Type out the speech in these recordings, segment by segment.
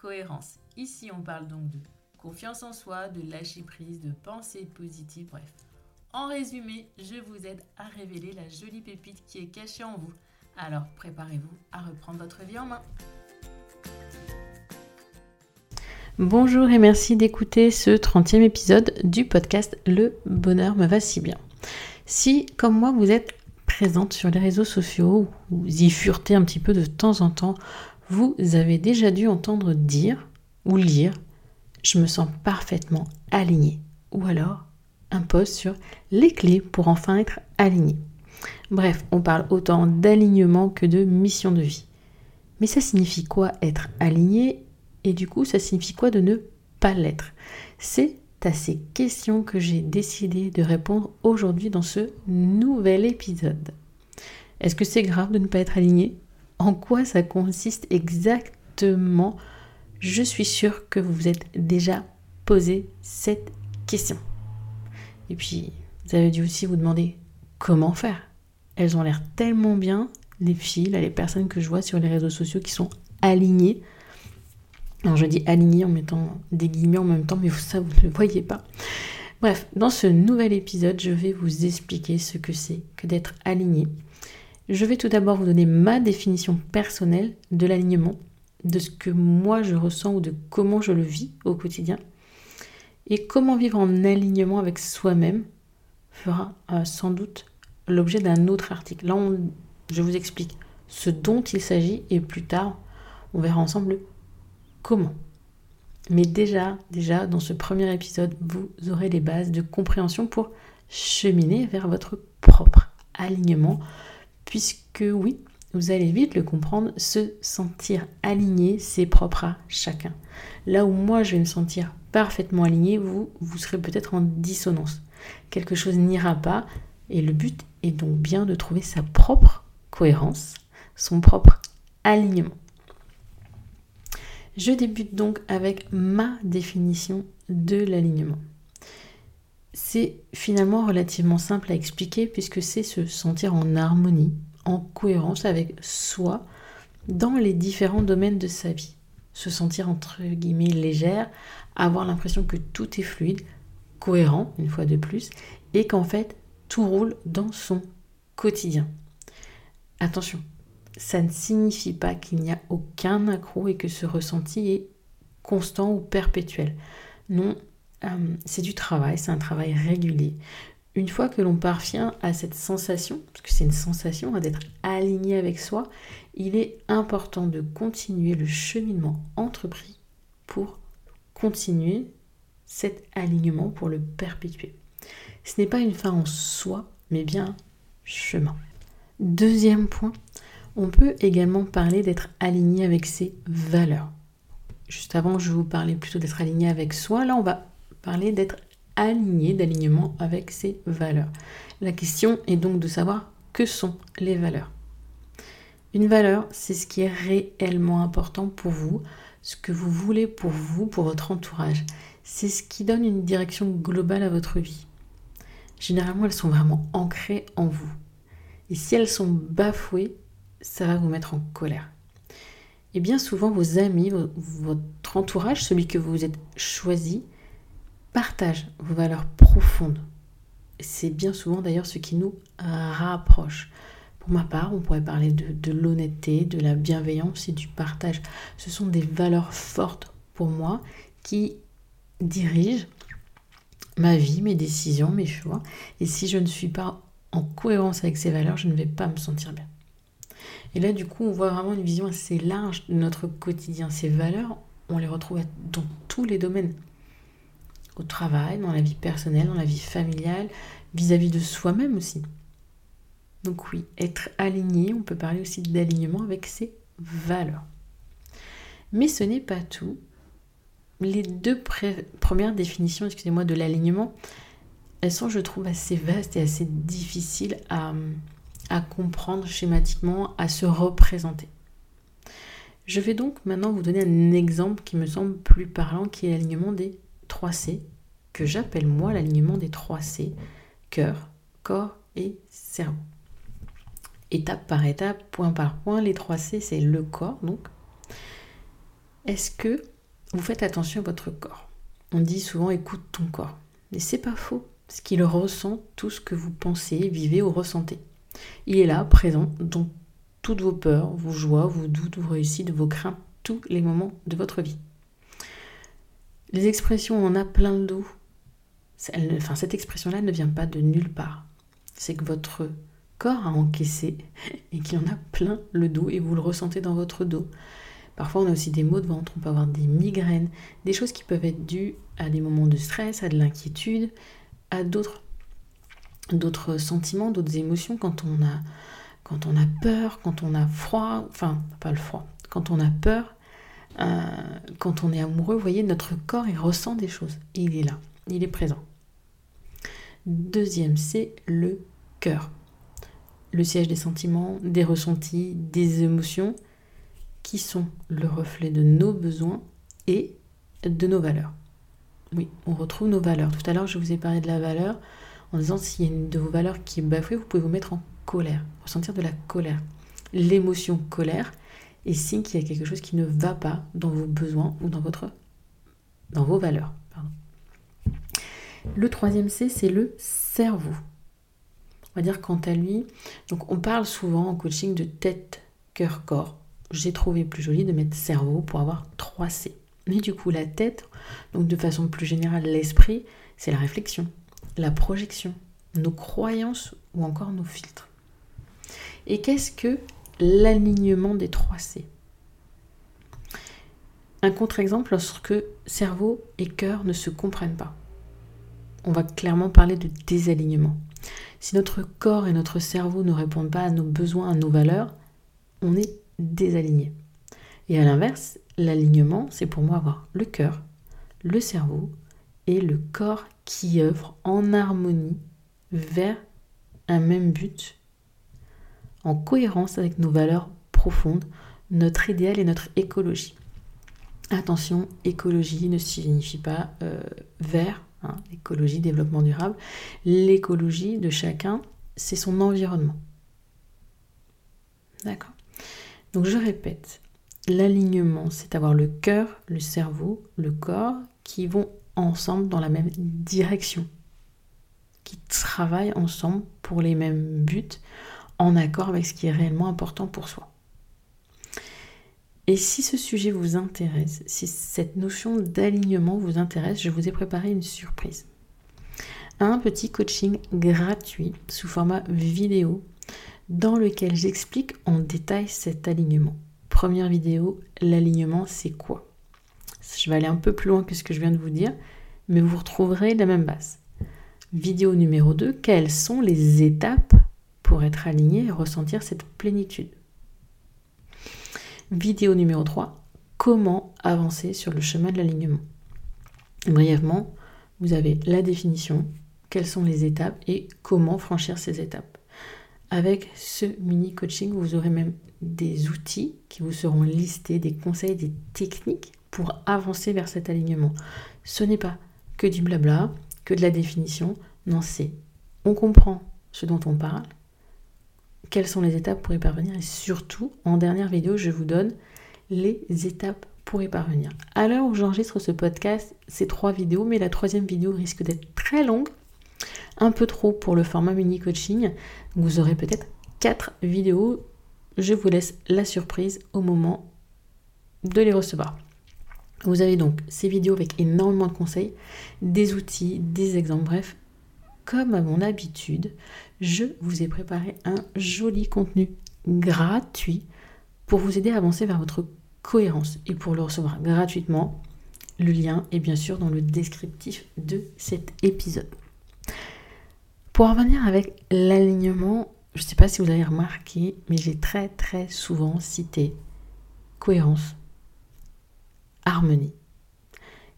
cohérence. Ici, on parle donc de confiance en soi, de lâcher prise, de pensée positive, bref. En résumé, je vous aide à révéler la jolie pépite qui est cachée en vous. Alors préparez-vous à reprendre votre vie en main. Bonjour et merci d'écouter ce 30e épisode du podcast Le bonheur me va si bien. Si, comme moi, vous êtes présente sur les réseaux sociaux, vous y furetez un petit peu de temps en temps, vous avez déjà dû entendre dire ou lire Je me sens parfaitement aligné. Ou alors un post sur les clés pour enfin être aligné. Bref, on parle autant d'alignement que de mission de vie. Mais ça signifie quoi être aligné et du coup ça signifie quoi de ne pas l'être? C'est à ces questions que j'ai décidé de répondre aujourd'hui dans ce nouvel épisode. Est-ce que c'est grave de ne pas être aligné en quoi ça consiste exactement Je suis sûre que vous vous êtes déjà posé cette question. Et puis, vous avez dû aussi vous demander comment faire. Elles ont l'air tellement bien, les filles, les personnes que je vois sur les réseaux sociaux qui sont alignées. Alors je dis alignées en mettant des guillemets en même temps, mais ça, vous ne le voyez pas. Bref, dans ce nouvel épisode, je vais vous expliquer ce que c'est que d'être aligné je vais tout d'abord vous donner ma définition personnelle de l'alignement, de ce que moi je ressens ou de comment je le vis au quotidien. Et comment vivre en alignement avec soi-même fera euh, sans doute l'objet d'un autre article. Là, je vous explique ce dont il s'agit et plus tard, on verra ensemble comment. Mais déjà, déjà, dans ce premier épisode, vous aurez les bases de compréhension pour cheminer vers votre propre alignement puisque oui, vous allez vite le comprendre, se sentir aligné, c'est propre à chacun. Là où moi je vais me sentir parfaitement aligné, vous, vous serez peut-être en dissonance. Quelque chose n'ira pas et le but est donc bien de trouver sa propre cohérence, son propre alignement. Je débute donc avec ma définition de l'alignement. C'est finalement relativement simple à expliquer puisque c'est se sentir en harmonie, en cohérence avec soi dans les différents domaines de sa vie. Se sentir entre guillemets légère, avoir l'impression que tout est fluide, cohérent une fois de plus, et qu'en fait tout roule dans son quotidien. Attention, ça ne signifie pas qu'il n'y a aucun accroc et que ce ressenti est constant ou perpétuel. Non, euh, c'est du travail, c'est un travail régulier. Une fois que l'on parvient à cette sensation, parce que c'est une sensation hein, d'être aligné avec soi, il est important de continuer le cheminement entrepris pour continuer cet alignement, pour le perpétuer. Ce n'est pas une fin en soi, mais bien chemin. Deuxième point, on peut également parler d'être aligné avec ses valeurs. Juste avant, je vous parlais plutôt d'être aligné avec soi. Là, on va parler d'être aligné, d'alignement avec ses valeurs. La question est donc de savoir que sont les valeurs. Une valeur, c'est ce qui est réellement important pour vous, ce que vous voulez pour vous, pour votre entourage. C'est ce qui donne une direction globale à votre vie. Généralement, elles sont vraiment ancrées en vous. Et si elles sont bafouées, ça va vous mettre en colère. Et bien souvent, vos amis, votre entourage, celui que vous êtes choisi, partage vos valeurs profondes. C'est bien souvent d'ailleurs ce qui nous rapproche. Pour ma part, on pourrait parler de, l'honnêteté, de la bienveillance et du partage. Ce sont des valeurs fortes pour moi qui dirigent ma vie, mes décisions, mes choix. Et si je ne suis pas en cohérence avec ces valeurs, je ne vais pas me sentir bien. Et là, du coup, on voit vraiment une vision assez large de notre quotidien. Ces valeurs, on les retrouve dans tous les domaines au travail, dans la vie personnelle, dans la vie familiale, vis-à-vis de soi-même aussi. Donc oui, être aligné, on peut parler aussi d'alignement avec ses valeurs. Mais ce n'est pas tout. les deux premières définitions, excusez-moi, de l'alignement, elles sont, je trouve, assez vastes et assez difficiles à, à comprendre schématiquement, à se représenter. Je vais donc maintenant vous donner un exemple qui me semble plus parlant, qui est l'alignement des 3 C, que j'appelle moi l'alignement des 3 C, cœur, corps et cerveau. Étape par étape, point par point, les 3 C, c'est le corps donc. Est-ce que vous faites attention à votre corps? On dit souvent écoute ton corps. Mais c'est pas faux, parce qu'il ressent tout ce que vous pensez, vivez ou ressentez. Il est là, présent, dans toutes vos peurs, vos joies, vos doutes, vos réussites, vos craintes, tous les moments de votre vie. Les expressions on a plein le dos, cette expression-là ne vient pas de nulle part. C'est que votre corps a encaissé et qu'il en a plein le dos et vous le ressentez dans votre dos. Parfois, on a aussi des maux de ventre, on peut avoir des migraines, des choses qui peuvent être dues à des moments de stress, à de l'inquiétude, à d'autres sentiments, d'autres émotions quand on a quand on a peur, quand on a froid, enfin pas le froid, quand on a peur, euh, quand on est amoureux, vous voyez, notre corps il ressent des choses, il est là, il est présent. Deuxième, c'est le cœur, le siège des sentiments, des ressentis, des émotions, qui sont le reflet de nos besoins et de nos valeurs. Oui, on retrouve nos valeurs. Tout à l'heure, je vous ai parlé de la valeur en disant s'il y a une de vos valeurs qui est bafouée, vous pouvez vous mettre en colère, ressentir de la colère. L'émotion colère est signe qu'il y a quelque chose qui ne va pas dans vos besoins ou dans, votre, dans vos valeurs. Le troisième C, c'est le cerveau. On va dire quant à lui, on parle souvent en coaching de tête, cœur, corps. J'ai trouvé plus joli de mettre cerveau pour avoir 3 C. Mais du coup, la tête, donc de façon plus générale, l'esprit, c'est la réflexion, la projection, nos croyances ou encore nos filtres. Et qu'est-ce que l'alignement des 3 C? Un contre-exemple lorsque cerveau et cœur ne se comprennent pas. On va clairement parler de désalignement. Si notre corps et notre cerveau ne répondent pas à nos besoins, à nos valeurs, on est désaligné. Et à l'inverse, l'alignement, c'est pour moi avoir le cœur, le cerveau et le corps qui œuvrent en harmonie vers un même but, en cohérence avec nos valeurs profondes, notre idéal et notre écologie. Attention, écologie ne signifie pas euh, vert, hein, développement durable. L'écologie de chacun, c'est son environnement. D'accord Donc je répète, l'alignement, c'est avoir le cœur, le cerveau, le corps qui vont ensemble dans la même direction, qui travaillent ensemble pour les mêmes buts, en accord avec ce qui est réellement important pour soi. Et si ce sujet vous intéresse, si cette notion d'alignement vous intéresse, je vous ai préparé une surprise. Un petit coaching gratuit sous format vidéo dans lequel j'explique en détail cet alignement. Première vidéo, l'alignement c'est quoi? Je vais aller un peu plus loin que ce que je viens de vous dire, mais vous retrouverez la même base. Vidéo numéro 2, quelles sont les étapes pour être aligné et ressentir cette plénitude? Vidéo numéro 3, comment avancer sur le chemin de l'alignement Brièvement, vous avez la définition, quelles sont les étapes et comment franchir ces étapes. Avec ce mini coaching, vous aurez même des outils qui vous seront listés, des conseils, des techniques pour avancer vers cet alignement. Ce n'est pas que du blabla, que de la définition. Non, c'est on comprend ce dont on parle, quelles sont les étapes pour y parvenir et surtout, en dernière vidéo, je vous donne les étapes pour y parvenir. À l'heure où j'enregistre ce podcast, c'est trois vidéos, mais la troisième vidéo risque d'être très longue, un peu trop pour le format mini coaching. Vous aurez peut-être quatre vidéos. Je vous laisse la surprise au moment de les recevoir. Vous avez donc ces vidéos avec énormément de conseils, des outils, des exemples, bref, comme à mon habitude, je vous ai préparé un joli contenu gratuit pour vous aider à avancer vers votre cohérence. Et pour le recevoir gratuitement, le lien est bien sûr dans le descriptif de cet épisode. Pour en revenir avec l'alignement, je ne sais pas si vous avez remarqué, mais j'ai très très souvent cité cohérence, harmonie.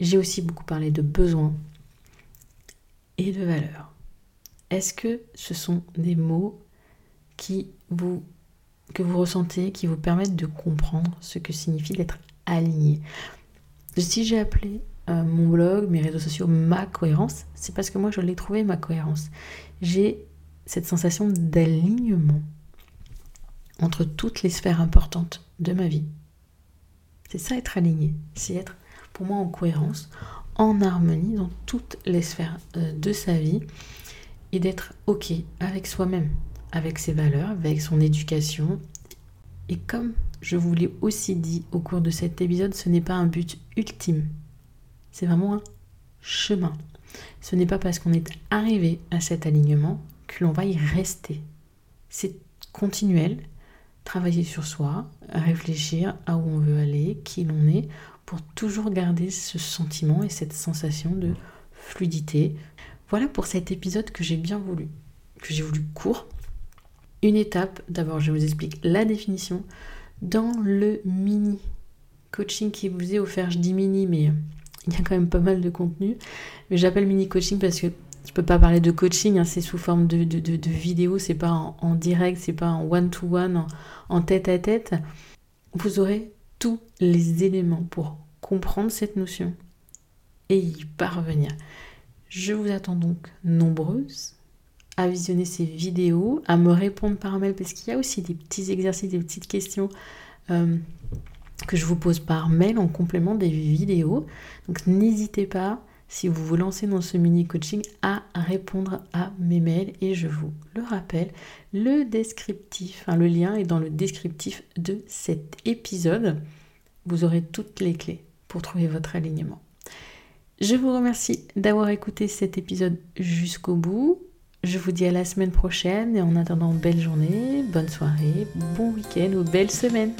J'ai aussi beaucoup parlé de besoins et de valeurs. Est-ce que ce sont des mots qui vous, que vous ressentez, qui vous permettent de comprendre ce que signifie d'être aligné? Si j'ai appelé euh, mon blog, mes réseaux sociaux, ma cohérence, c'est parce que moi je l'ai trouvé ma cohérence. J'ai cette sensation d'alignement entre toutes les sphères importantes de ma vie. C'est ça être aligné, c'est être pour moi en cohérence, en harmonie dans toutes les sphères euh, de sa vie d'être OK avec soi-même, avec ses valeurs, avec son éducation. Et comme je vous l'ai aussi dit au cours de cet épisode, ce n'est pas un but ultime. C'est vraiment un chemin. Ce n'est pas parce qu'on est arrivé à cet alignement que l'on va y rester. C'est continuel, travailler sur soi, réfléchir à où on veut aller, qui l'on est, pour toujours garder ce sentiment et cette sensation de fluidité. Voilà pour cet épisode que j'ai bien voulu, que j'ai voulu court. Une étape, d'abord je vous explique la définition. Dans le mini coaching qui vous est offert, je dis mini, mais il y a quand même pas mal de contenu. Mais j'appelle mini coaching parce que je peux pas parler de coaching, hein, c'est sous forme de, de, vidéo, c'est pas en, direct, c'est pas en one-to-one, en tête à tête. Vous aurez tous les éléments pour comprendre cette notion et y parvenir. Je vous attends donc nombreuses à visionner ces vidéos, à me répondre par mail, parce qu'il y a aussi des petits exercices, des petites questions euh, que je vous pose par mail en complément des vidéos. Donc n'hésitez pas, si vous vous lancez dans ce mini coaching, à répondre à mes mails. Et je vous le rappelle, le descriptif, le lien est dans le descriptif de cet épisode. Vous aurez toutes les clés pour trouver votre alignement. Je vous remercie d'avoir écouté cet épisode jusqu'au bout. Je vous dis à la semaine prochaine et en attendant, belle journée, bonne soirée, bon week-end ou belle semaine.